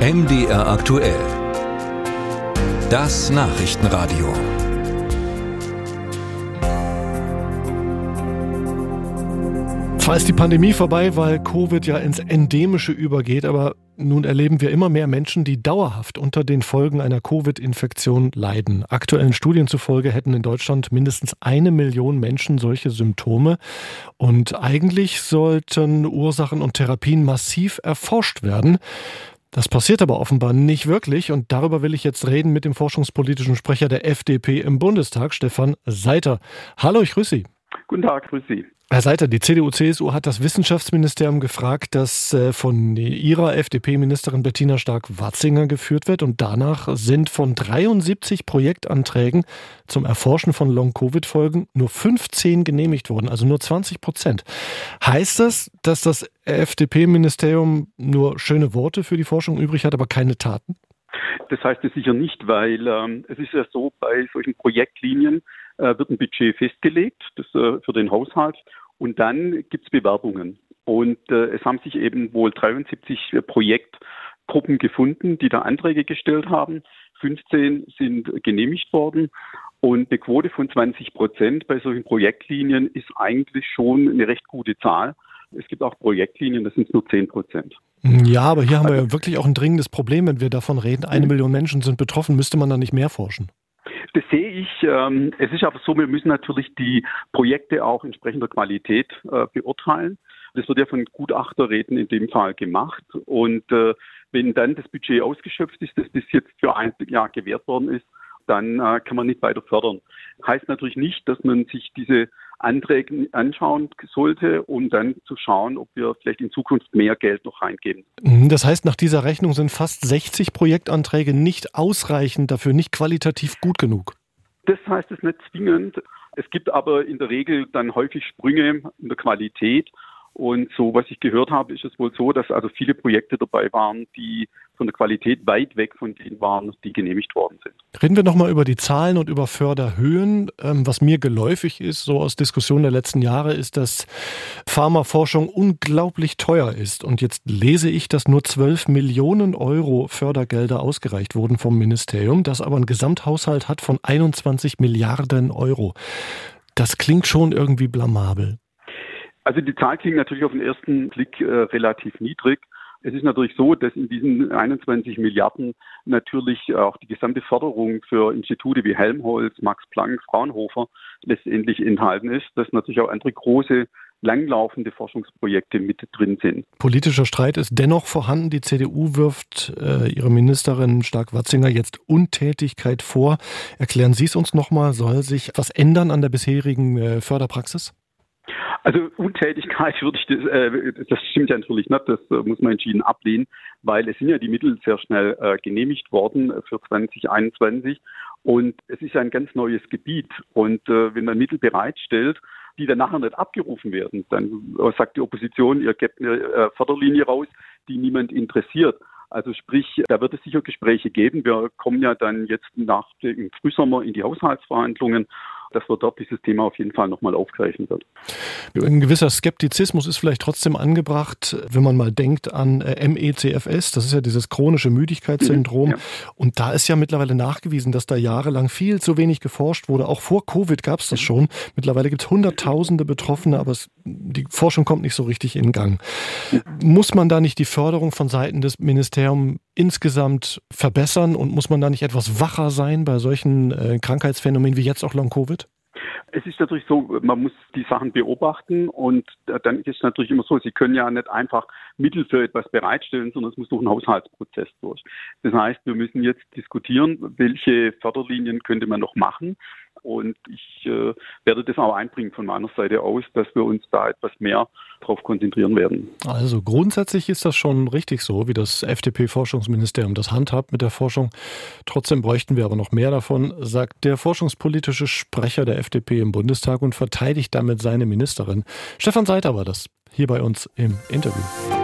MDR aktuell. Das Nachrichtenradio. Zwar ist die Pandemie vorbei, weil Covid ja ins Endemische übergeht, aber nun erleben wir immer mehr Menschen, die dauerhaft unter den Folgen einer Covid-Infektion leiden. Aktuellen Studien zufolge hätten in Deutschland mindestens eine Million Menschen solche Symptome. Und eigentlich sollten Ursachen und Therapien massiv erforscht werden. Das passiert aber offenbar nicht wirklich und darüber will ich jetzt reden mit dem forschungspolitischen Sprecher der FDP im Bundestag, Stefan Seiter. Hallo, ich grüße Sie. Guten Tag, grüße Sie. Herr Seiter, die CDU-CSU hat das Wissenschaftsministerium gefragt, das äh, von ihrer FDP-Ministerin Bettina Stark-Watzinger geführt wird. Und danach sind von 73 Projektanträgen zum Erforschen von Long-Covid-Folgen nur 15 genehmigt worden, also nur 20 Prozent. Heißt das, dass das FDP-Ministerium nur schöne Worte für die Forschung übrig hat, aber keine Taten? Das heißt es sicher nicht, weil ähm, es ist ja so, bei solchen Projektlinien wird ein Budget festgelegt das, äh, für den Haushalt und dann gibt es Bewerbungen. Und äh, es haben sich eben wohl 73 Projektgruppen gefunden, die da Anträge gestellt haben. 15 sind genehmigt worden. Und eine Quote von 20 Prozent bei solchen Projektlinien ist eigentlich schon eine recht gute Zahl. Es gibt auch Projektlinien, das sind nur 10 Prozent. Ja, aber hier haben wir ja wirklich auch ein dringendes Problem, wenn wir davon reden. Eine mhm. Million Menschen sind betroffen, müsste man da nicht mehr forschen? Das sehe ich. Ähm, es ist aber so, wir müssen natürlich die Projekte auch entsprechender Qualität äh, beurteilen. Das wird ja von Gutachterräten in dem Fall gemacht. Und äh, wenn dann das Budget ausgeschöpft ist, das bis jetzt für ein Jahr gewährt worden ist, dann äh, kann man nicht weiter fördern. Heißt natürlich nicht, dass man sich diese Anträge anschauen sollte, um dann zu schauen, ob wir vielleicht in Zukunft mehr Geld noch reingeben. Mhm, das heißt, nach dieser Rechnung sind fast 60 Projektanträge nicht ausreichend, dafür nicht qualitativ gut genug. Das heißt es nicht zwingend. Es gibt aber in der Regel dann häufig Sprünge in der Qualität und so, was ich gehört habe, ist es wohl so, dass also viele Projekte dabei waren, die von der Qualität weit weg von denen waren, die genehmigt worden sind. Reden wir nochmal über die Zahlen und über Förderhöhen. Ähm, was mir geläufig ist, so aus Diskussionen der letzten Jahre, ist, dass Pharmaforschung unglaublich teuer ist. Und jetzt lese ich, dass nur 12 Millionen Euro Fördergelder ausgereicht wurden vom Ministerium, das aber einen Gesamthaushalt hat von 21 Milliarden Euro. Das klingt schon irgendwie blamabel. Also die Zahl klingt natürlich auf den ersten Blick äh, relativ niedrig. Es ist natürlich so, dass in diesen 21 Milliarden natürlich auch die gesamte Förderung für Institute wie Helmholtz, Max Planck, Fraunhofer letztendlich enthalten ist, dass natürlich auch andere große langlaufende Forschungsprojekte mit drin sind. Politischer Streit ist dennoch vorhanden. Die CDU wirft äh, ihre Ministerin Stark-Watzinger jetzt Untätigkeit vor. Erklären Sie es uns nochmal. Soll sich was ändern an der bisherigen äh, Förderpraxis? Also Untätigkeit würde ich das, äh, das stimmt ja natürlich nicht, das äh, muss man entschieden ablehnen, weil es sind ja die Mittel sehr schnell äh, genehmigt worden für 2021 und es ist ein ganz neues Gebiet und äh, wenn man Mittel bereitstellt, die dann nachher nicht abgerufen werden, dann äh, sagt die Opposition, ihr gebt eine äh, Förderlinie raus, die niemand interessiert. Also sprich, da wird es sicher Gespräche geben. Wir kommen ja dann jetzt nach dem Frühsommer in die Haushaltsverhandlungen dass wir dort dieses Thema auf jeden Fall nochmal aufgreifen wird. Ein gewisser Skeptizismus ist vielleicht trotzdem angebracht, wenn man mal denkt an äh, MECFS, das ist ja dieses chronische Müdigkeitssyndrom. Mhm, ja. Und da ist ja mittlerweile nachgewiesen, dass da jahrelang viel zu wenig geforscht wurde. Auch vor Covid gab es das schon. Mittlerweile gibt es Hunderttausende Betroffene, aber es, die Forschung kommt nicht so richtig in Gang. Muss man da nicht die Förderung von Seiten des Ministeriums insgesamt verbessern und muss man da nicht etwas wacher sein bei solchen äh, Krankheitsphänomenen wie jetzt auch Long-Covid? Es ist natürlich so, man muss die Sachen beobachten und dann ist es natürlich immer so, Sie können ja nicht einfach Mittel für etwas bereitstellen, sondern es muss durch einen Haushaltsprozess durch. Das heißt, wir müssen jetzt diskutieren, welche Förderlinien könnte man noch machen. Und ich äh, werde das auch einbringen von meiner Seite aus, dass wir uns da etwas mehr darauf konzentrieren werden. Also grundsätzlich ist das schon richtig so, wie das FDP-Forschungsministerium das handhabt mit der Forschung. Trotzdem bräuchten wir aber noch mehr davon, sagt der forschungspolitische Sprecher der FDP im Bundestag und verteidigt damit seine Ministerin. Stefan Seiter war das hier bei uns im Interview.